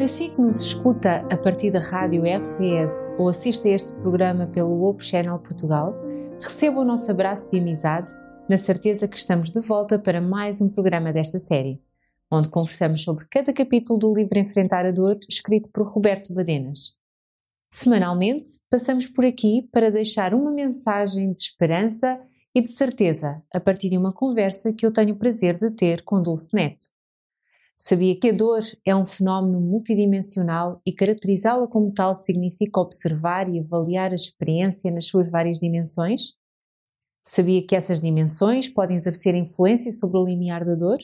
Para si que nos escuta a partir da rádio RCS ou assiste a este programa pelo Open Channel Portugal, receba o nosso abraço de amizade, na certeza que estamos de volta para mais um programa desta série, onde conversamos sobre cada capítulo do livro Enfrentar a Dor, escrito por Roberto Badenas. Semanalmente, passamos por aqui para deixar uma mensagem de esperança e de certeza a partir de uma conversa que eu tenho o prazer de ter com Dulce Neto. Sabia que a dor é um fenómeno multidimensional e caracterizá-la como tal significa observar e avaliar a experiência nas suas várias dimensões? Sabia que essas dimensões podem exercer influência sobre o limiar da dor?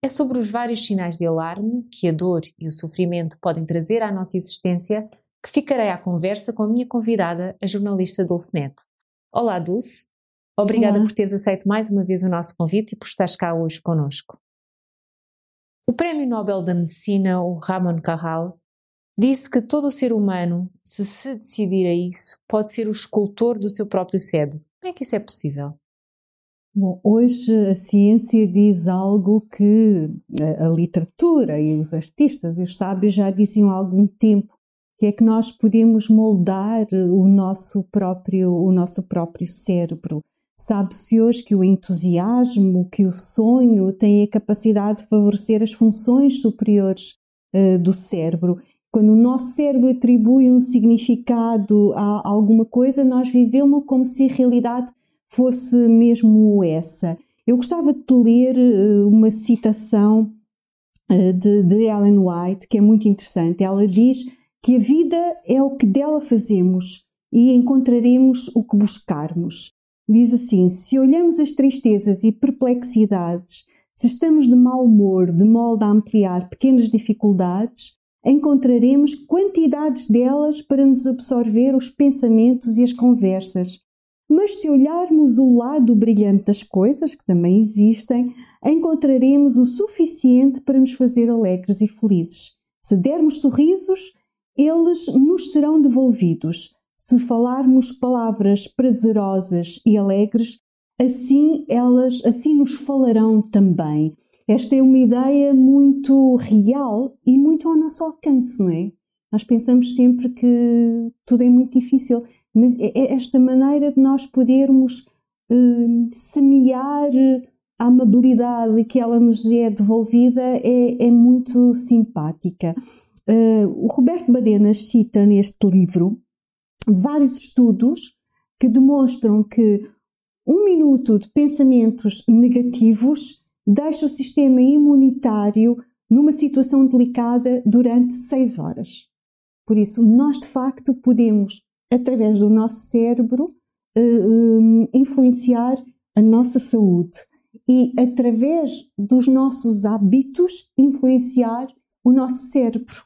É sobre os vários sinais de alarme que a dor e o sofrimento podem trazer à nossa existência que ficarei à conversa com a minha convidada, a jornalista Dulce Neto. Olá, Dulce. Obrigada Olá. por teres aceito mais uma vez o nosso convite e por estares cá hoje conosco. O Prémio Nobel da Medicina, o Ramon Carral, disse que todo o ser humano, se se decidir a isso, pode ser o escultor do seu próprio cérebro. Como é que isso é possível? Bom, hoje a ciência diz algo que a, a literatura e os artistas e os sábios já diziam há algum tempo, que é que nós podemos moldar o nosso próprio, o nosso próprio cérebro. Sabe-se hoje que o entusiasmo, que o sonho têm a capacidade de favorecer as funções superiores uh, do cérebro. Quando o nosso cérebro atribui um significado a alguma coisa, nós vivemos como se a realidade fosse mesmo essa. Eu gostava de ler uh, uma citação uh, de, de Ellen White, que é muito interessante. Ela diz que a vida é o que dela fazemos e encontraremos o que buscarmos. Diz assim: se olhamos as tristezas e perplexidades, se estamos de mau humor, de modo a ampliar pequenas dificuldades, encontraremos quantidades delas para nos absorver os pensamentos e as conversas. Mas se olharmos o lado brilhante das coisas, que também existem, encontraremos o suficiente para nos fazer alegres e felizes. Se dermos sorrisos, eles nos serão devolvidos. Se falarmos palavras prazerosas e alegres, assim elas assim nos falarão também. Esta é uma ideia muito real e muito ao nosso alcance, não é? Nós pensamos sempre que tudo é muito difícil, mas é, é esta maneira de nós podermos uh, semear a amabilidade que ela nos é devolvida é, é muito simpática. Uh, o Roberto Badenas cita neste livro vários estudos que demonstram que um minuto de pensamentos negativos deixa o sistema imunitário numa situação delicada durante seis horas. Por isso, nós de facto podemos, através do nosso cérebro, eh, eh, influenciar a nossa saúde e, através dos nossos hábitos, influenciar o nosso cérebro.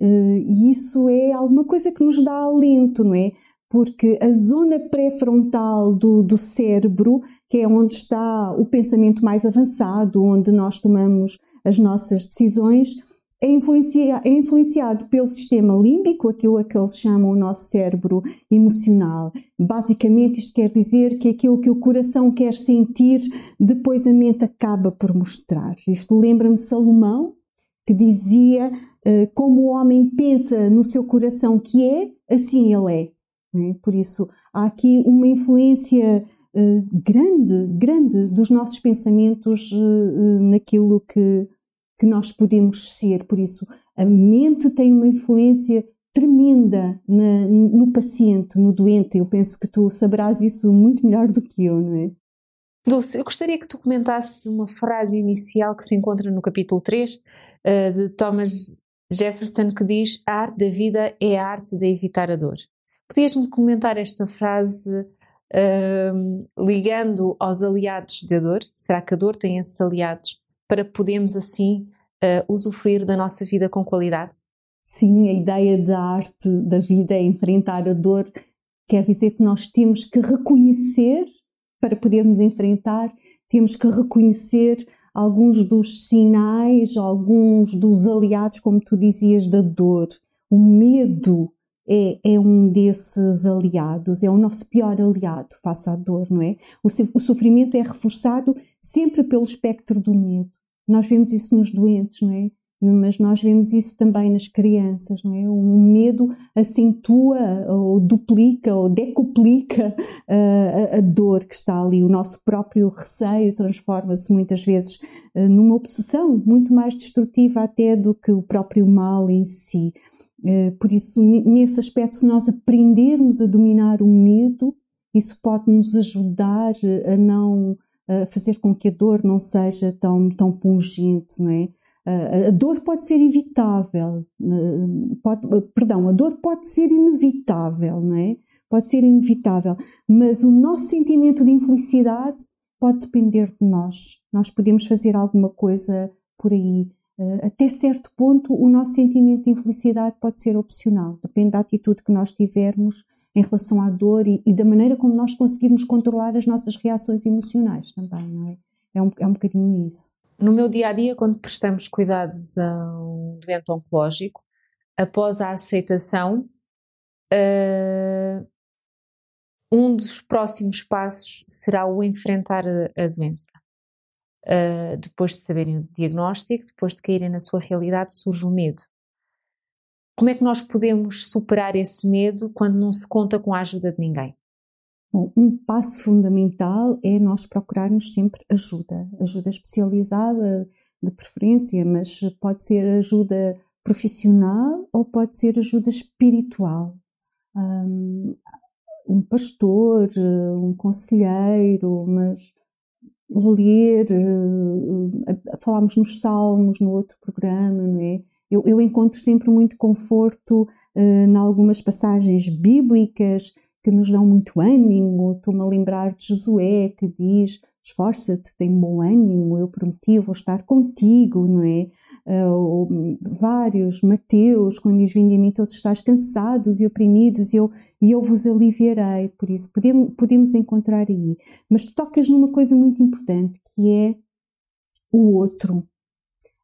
Uh, e isso é alguma coisa que nos dá alento, não é? Porque a zona pré-frontal do, do cérebro, que é onde está o pensamento mais avançado, onde nós tomamos as nossas decisões, é, influencia, é influenciado pelo sistema límbico, aquilo a que eles chamam o nosso cérebro emocional. Basicamente, isto quer dizer que aquilo que o coração quer sentir, depois a mente acaba por mostrar. Isto lembra-me Salomão, que dizia uh, como o homem pensa no seu coração que é, assim ele é. é? Por isso, há aqui uma influência uh, grande, grande dos nossos pensamentos uh, naquilo que, que nós podemos ser. Por isso, a mente tem uma influência tremenda na, no paciente, no doente. Eu penso que tu saberás isso muito melhor do que eu, não é? Dulce, eu gostaria que tu comentasses uma frase inicial que se encontra no capítulo 3 eh, de Thomas Jefferson que diz: A arte da vida é a arte de evitar a dor. Podias-me comentar esta frase uh, ligando aos aliados da dor? Será que a dor tem esses aliados para podermos assim uh, usufruir da nossa vida com qualidade? Sim, a ideia da arte da vida é enfrentar a dor, quer dizer que nós temos que reconhecer para podermos enfrentar, temos que reconhecer alguns dos sinais, alguns dos aliados, como tu dizias, da dor. O medo é, é, um desses aliados, é o nosso pior aliado face à dor, não é? O, o, sofrimento é reforçado sempre pelo espectro do medo. Nós vemos isso nos doentes, não é? Mas nós vemos isso também nas crianças, não é? O medo acentua ou duplica ou decuplica uh, a, a, dor que está ali. O nosso próprio receio transforma-se muitas vezes uh, numa obsessão muito mais destrutiva até do que o próprio mal em si. Uh, por isso, nesse aspecto, se nós aprendermos a dominar o medo, isso pode nos ajudar a não fazer com que a dor não seja tão, tão pungente, não é? A dor pode ser evitável, pode, perdão, a dor pode ser inevitável, não é? Pode ser inevitável, mas o nosso sentimento de infelicidade pode depender de nós. Nós podemos fazer alguma coisa por aí. Até certo ponto, o nosso sentimento de infelicidade pode ser opcional, depende da atitude que nós tivermos em relação à dor e, e da maneira como nós conseguirmos controlar as nossas reações emocionais também, não é? É um, é um bocadinho isso. No meu dia a dia, quando prestamos cuidados a um doente oncológico, após a aceitação, uh, um dos próximos passos será o enfrentar a, a doença. Uh, depois de saberem o diagnóstico, depois de caírem na sua realidade, surge o medo. Como é que nós podemos superar esse medo quando não se conta com a ajuda de ninguém? Um passo fundamental é nós procurarmos sempre ajuda, ajuda especializada de preferência, mas pode ser ajuda profissional ou pode ser ajuda espiritual. Um pastor, um conselheiro, mas ler, eh, falámos nos salmos, no outro programa, não é? Eu, eu encontro sempre muito conforto uh, em algumas passagens bíblicas, que nos dão muito ânimo. Estou-me a lembrar de Josué que diz: esforça-te, tem bom ânimo, eu prometi, vou estar contigo, não é? Uh, vários, Mateus, quando diz: Vinde a mim todos estáis cansados e oprimidos, e eu, e eu vos aliviarei. Por isso, podemos, podemos encontrar aí. Mas tu tocas numa coisa muito importante que é o outro.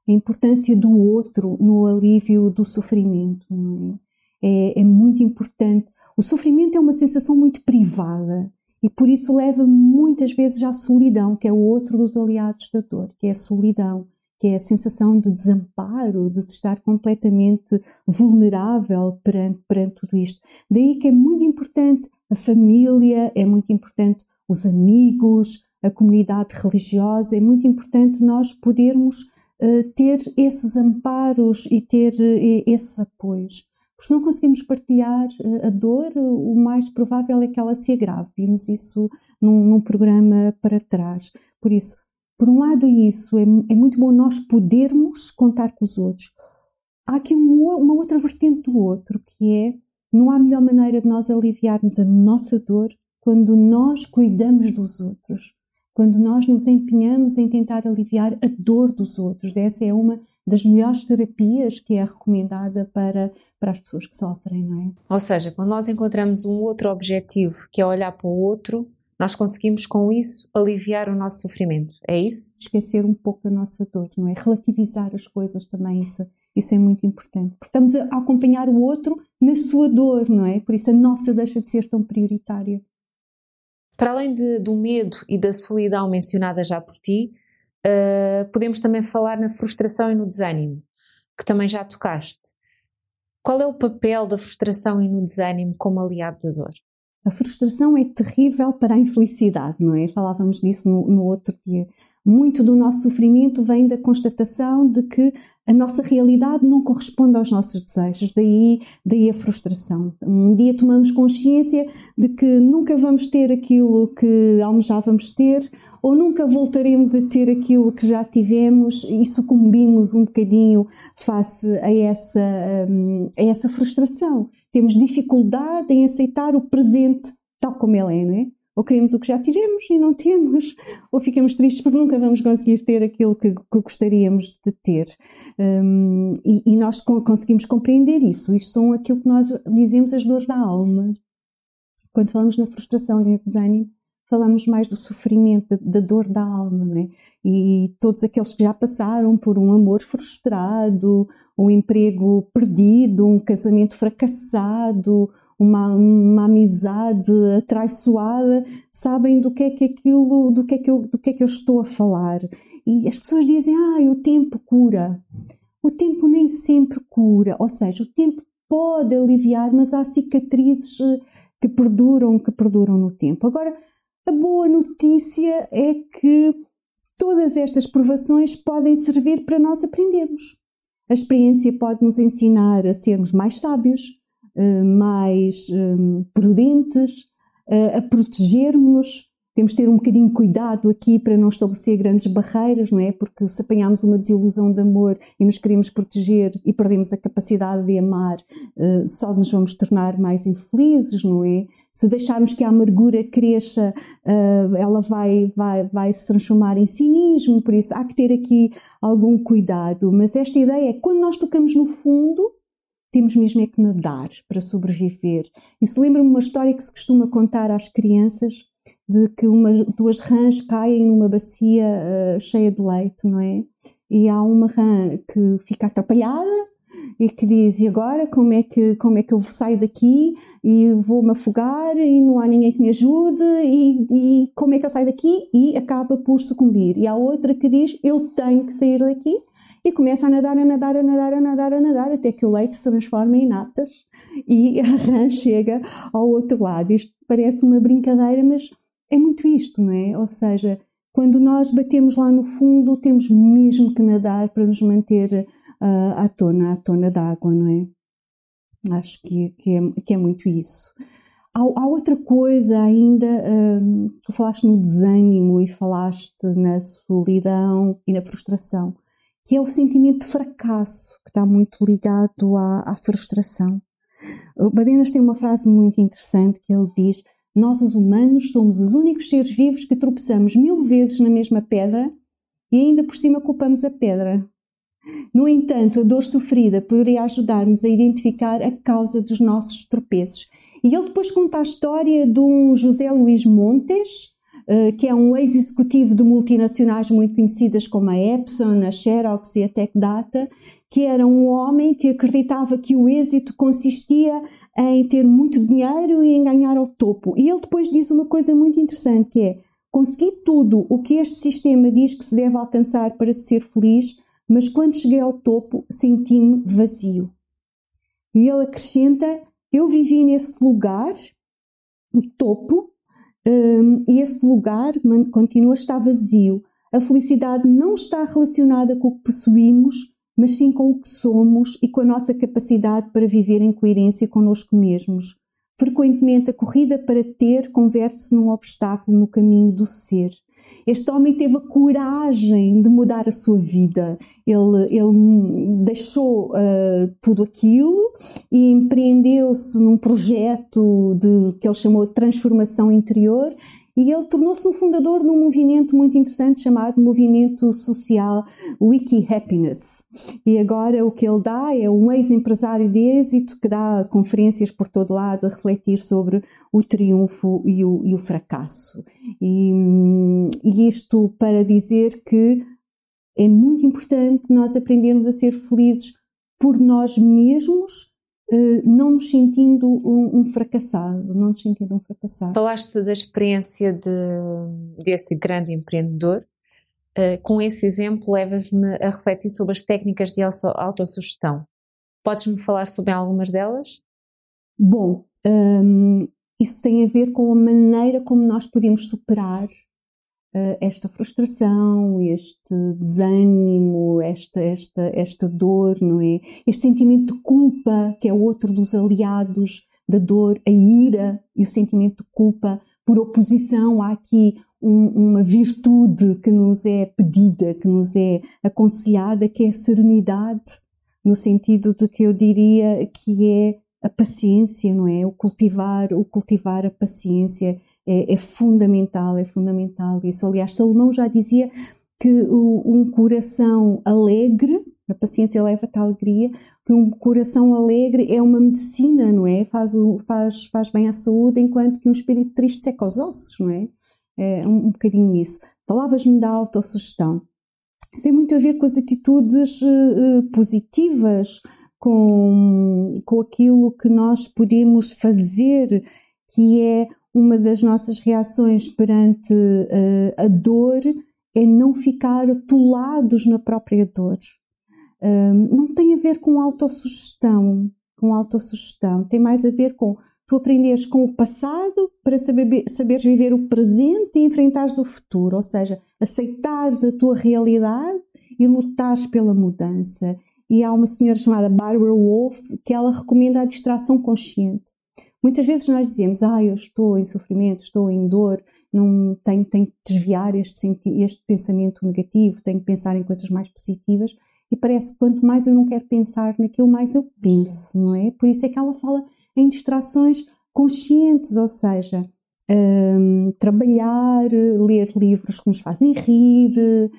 A importância do outro no alívio do sofrimento, não é? É, é muito importante. O sofrimento é uma sensação muito privada e por isso leva muitas vezes à solidão, que é o outro dos aliados da dor, que é a solidão, que é a sensação de desamparo, de estar completamente vulnerável perante, perante tudo isto. Daí que é muito importante a família, é muito importante os amigos, a comunidade religiosa, é muito importante nós podermos uh, ter esses amparos e ter uh, esses apoios. Porque se não conseguimos partilhar eh, a dor, o mais provável é que ela se agrave. Vimos isso num, num programa para trás. Por isso, por um lado é isso, é, é, muito bom nós podermos contar com os outros. Há aqui uma, uma outra vertente do outro, que é, não há melhor maneira de nós aliviarmos a nossa dor quando nós cuidamos dos outros quando nós nos empenhamos em tentar aliviar a dor dos outros. Essa é uma das melhores terapias que é recomendada para, para as pessoas que sofrem, não é? Ou seja, quando nós encontramos um outro objetivo, que é olhar para o outro, nós conseguimos com isso aliviar o nosso sofrimento. É isso? Esquecer um pouco a nossa dor, não é? Relativizar as coisas também, isso, isso é muito importante. Porque estamos a acompanhar o outro na sua dor, não é? Por isso a nossa deixa de ser tão prioritária. Para além de, do medo e da solidão mencionada já por ti, uh, podemos também falar na frustração e no desânimo, que também já tocaste. Qual é o papel da frustração e no desânimo como aliado da dor? A frustração é terrível para a infelicidade, não é? Falávamos disso no, no outro dia. Muito do nosso sofrimento vem da constatação de que a nossa realidade não corresponde aos nossos desejos, daí, daí a frustração. Um dia tomamos consciência de que nunca vamos ter aquilo que almejávamos ter, ou nunca voltaremos a ter aquilo que já tivemos e sucumbimos um bocadinho face a essa, hum, a essa frustração. Temos dificuldade em aceitar o presente tal como ele é, não é? Ou queremos o que já tivemos e não temos, ou ficamos tristes porque nunca vamos conseguir ter aquilo que, que gostaríamos de ter. Um, e, e, nós conseguimos compreender isso. Isto são aquilo que nós dizemos as dores da alma. Quando falamos na frustração e no desânimo, falamos mais do sofrimento, da dor da alma, né? E todos aqueles que já passaram por um amor frustrado, um emprego perdido, um casamento fracassado, uma, uma amizade atraiçoada, sabem do que é que aquilo, do que é que eu, do que é que eu estou a falar. E as pessoas dizem, ah, o tempo cura. o tempo nem sempre cura, ou seja, o tempo pode aliviar, mas há cicatrizes eh, que perduram, que perduram no tempo. Agora, a boa notícia é que todas estas provações podem servir para nós aprendermos. A experiência pode nos ensinar a sermos mais sábios, eh, mais eh, prudentes, a protegermos temos de ter um bocadinho cuidado aqui para não estabelecer grandes barreiras, não é? Porque se apanharmos uma desilusão de amor e nos queremos proteger e perdemos a capacidade de amar, uh, só nos vamos tornar mais infelizes, não é? Se deixarmos que a amargura cresça, uh, ela vai, vai, vai se transformar em cinismo, por isso há que ter aqui algum cuidado. Mas esta ideia é quando nós tocamos no fundo, temos mesmo é que nadar para sobreviver. Isso lembra-me uma história que se costuma contar às crianças de que uma, duas rãs caem numa bacia uh, cheia de leite, não é? E há uma rã que fica atrapalhada e que diz e agora como é que como é que eu saio daqui e vou me afogar e não há ninguém que me ajude e, e como é que eu saio daqui? E acaba por sucumbir. E há outra que diz eu tenho que sair daqui. E começa a nadar a nadar a nadar a nadar a nadar até que o leite se transforma em natas e a rã chega ao outro lado. Isto parece uma brincadeira mas é muito isto, não é? Ou seja, quando nós batemos lá no fundo, temos mesmo que nadar para nos manter uh, à tona, à tona d'água, não é? Acho que, que, é, que é muito isso. Há, há outra coisa ainda, um, tu falaste no desânimo e falaste na solidão e na frustração, que é o sentimento de fracasso, que está muito ligado à, à frustração. O Badenas tem uma frase muito interessante que ele diz: nós, os humanos, somos os únicos seres vivos que tropeçamos mil vezes na mesma pedra e ainda por cima culpamos a pedra. No entanto, a dor sofrida poderia ajudar-nos a identificar a causa dos nossos tropeços. E ele depois conta a história de um José Luís Montes, que é um ex-executivo de multinacionais muito conhecidas como a Epson, a Xerox e a Tech Data, que era um homem que acreditava que o êxito consistia em ter muito dinheiro e em ganhar ao topo. E ele depois diz uma coisa muito interessante, que é consegui tudo o que este sistema diz que se deve alcançar para ser feliz, mas quando cheguei ao topo senti-me vazio. E ele acrescenta, eu vivi nesse lugar, o topo, um, e esse lugar continua a estar vazio. A felicidade não está relacionada com o que possuímos, mas sim com o que somos e com a nossa capacidade para viver em coerência connosco mesmos. Frequentemente, a corrida para ter converte-se num obstáculo no caminho do ser. Este homem teve a coragem de mudar a sua vida. Ele, ele deixou uh, tudo aquilo e empreendeu-se num projeto de, que ele chamou de transformação interior e ele tornou-se um fundador de um movimento muito interessante chamado Movimento Social Wiki Happiness. E agora o que ele dá é um ex-empresário de êxito que dá conferências por todo lado a refletir sobre o triunfo e o, e o fracasso. E, e isto para dizer que é muito importante nós aprendermos a ser felizes por nós mesmos eh, não nos sentindo um, um, fracassado, não nos sentindo um fracassado. Falaste da experiência de, desse grande empreendedor. Uh, com esse exemplo, levas-me a refletir sobre as técnicas de autossugestão. Podes-me falar sobre algumas delas? Bom, um, isso tem a ver com a maneira como nós podemos superar uh, esta frustração, este desânimo, esta, esta, esta dor, não é? Este sentimento de culpa, que é outro dos aliados da dor, a ira e o sentimento de culpa. Por oposição, há aqui um, uma virtude que nos é pedida, que nos é aconselhada, que é a serenidade, no sentido de que eu diria que é a paciência, não é? O cultivar, o cultivar a paciência é, é fundamental, é fundamental isso. Aliás, Salomão já dizia que o, um coração alegre, a paciência leva-te à alegria, que um coração alegre é uma medicina, não é? Faz, o, faz, faz bem à saúde, enquanto que um espírito triste seca os ossos, não é? É um, um bocadinho isso. Palavras-me da autossugestão. Isso tem muito a ver com as atitudes uh, positivas, com, com aquilo que nós podemos fazer, que é uma das nossas reações perante uh, a dor, é não ficar atolados na própria dor. um, não tem a ver com autossugestão, com autossugestão, tem mais a ver com tu aprenderes com o passado para saber, saberes viver o presente e enfrentares o futuro, ou seja, aceitares a tua realidade e lutares pela mudança. E há uma senhora chamada Barbara Wolf que ela recomenda a distração consciente. Muitas vezes nós dizemos, ah, eu estou em sofrimento, estou em dor, não tenho, tenho que desviar este, este pensamento negativo, tenho que pensar em coisas mais positivas e parece que quanto mais eu não quero pensar naquilo, mais eu penso, não é? Por isso é que ela fala em distrações conscientes, ou seja, um, trabalhar, ler livros que nos fazem rir,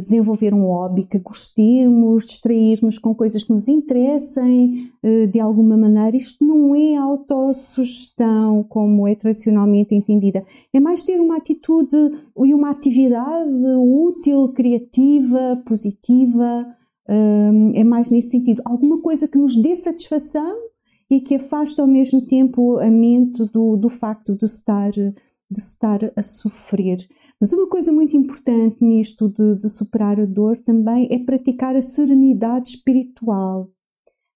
desenvolver um hobby que gostemos, distrairmos com coisas que nos interessem eh, de alguma maneira. Isto não é autossugestão como é tradicionalmente entendida. É mais ter uma atitude e uma atividade útil, criativa, positiva. Eh, é mais nesse sentido. Alguma coisa que nos dê satisfação e que afasta ao mesmo tempo a mente do, do facto de estar de estar a sofrer. Mas uma coisa muito importante nisto de, de superar a dor também é praticar a serenidade espiritual.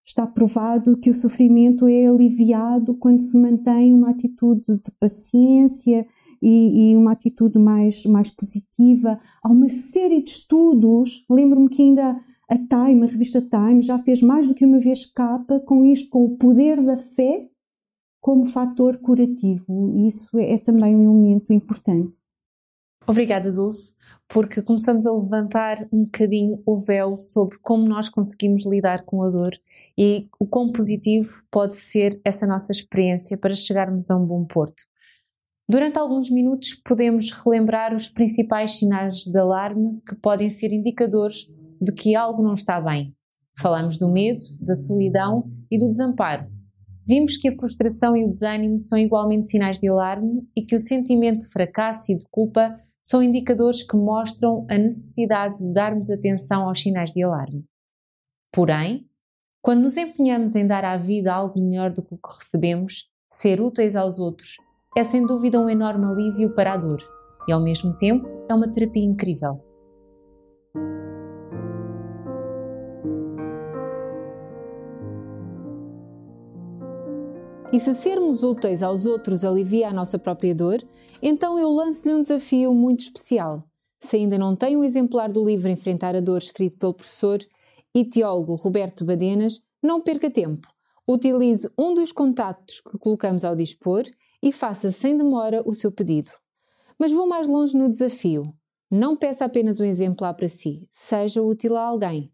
Está provado que o sofrimento é aliviado quando se mantém uma atitude de paciência e, e, uma atitude mais, mais positiva. Há uma série de estudos, lembro-me que ainda a Time, a revista Time, já fez mais do que uma vez capa com isto, com o poder da fé como fator curativo. Isso é, é também um elemento importante. Obrigada, Dulce, porque começamos a levantar um bocadinho o véu sobre como nós conseguimos lidar com a dor e o quão positivo pode ser essa nossa experiência para chegarmos a um bom porto. Durante alguns minutos podemos relembrar os principais sinais de alarme que podem ser indicadores de que algo não está bem. Falamos do medo, da solidão e do desamparo. Vimos que a frustração e o desânimo são igualmente sinais de alarme e que o sentimento de fracasso e de culpa são indicadores que mostram a necessidade de darmos atenção aos sinais de alarme. Porém, quando nos empenhamos em dar à vida algo melhor do que o que recebemos, ser úteis aos outros, é sem dúvida um enorme alívio para a dor e, ao mesmo tempo, é uma terapia incrível. E se sermos úteis aos outros alivia a nossa própria dor, então eu lanço-lhe um desafio muito especial. Se ainda não tem um exemplar do livro Enfrentar a Dor, escrito pelo professor e teólogo Roberto Badenas, não perca tempo. Utilize um dos contatos que colocamos ao dispor e faça sem demora o seu pedido. Mas vou mais longe no desafio. Não peça apenas um exemplar para si, seja útil a alguém.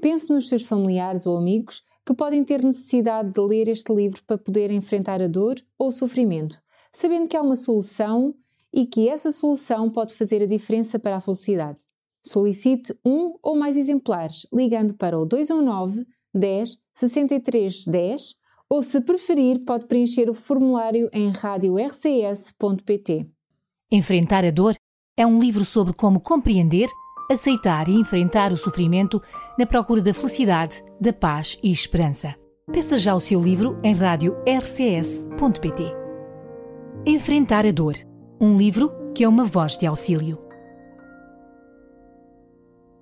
Pense nos seus familiares ou amigos que podem ter necessidade de ler este livro para poder enfrentar a dor ou o sofrimento, sabendo que há uma solução e que essa solução pode fazer a diferença para a felicidade. Solicite um ou mais exemplares ligando para o 219 10 63 10 ou, se preferir, pode preencher o formulário em radiorcs.pt. Enfrentar a dor é um livro sobre como compreender, aceitar e enfrentar o sofrimento na procura da felicidade, da paz e esperança. Peça já o seu livro em rádio-rcs.pt. Enfrentar a dor. Um livro que é uma voz de auxílio.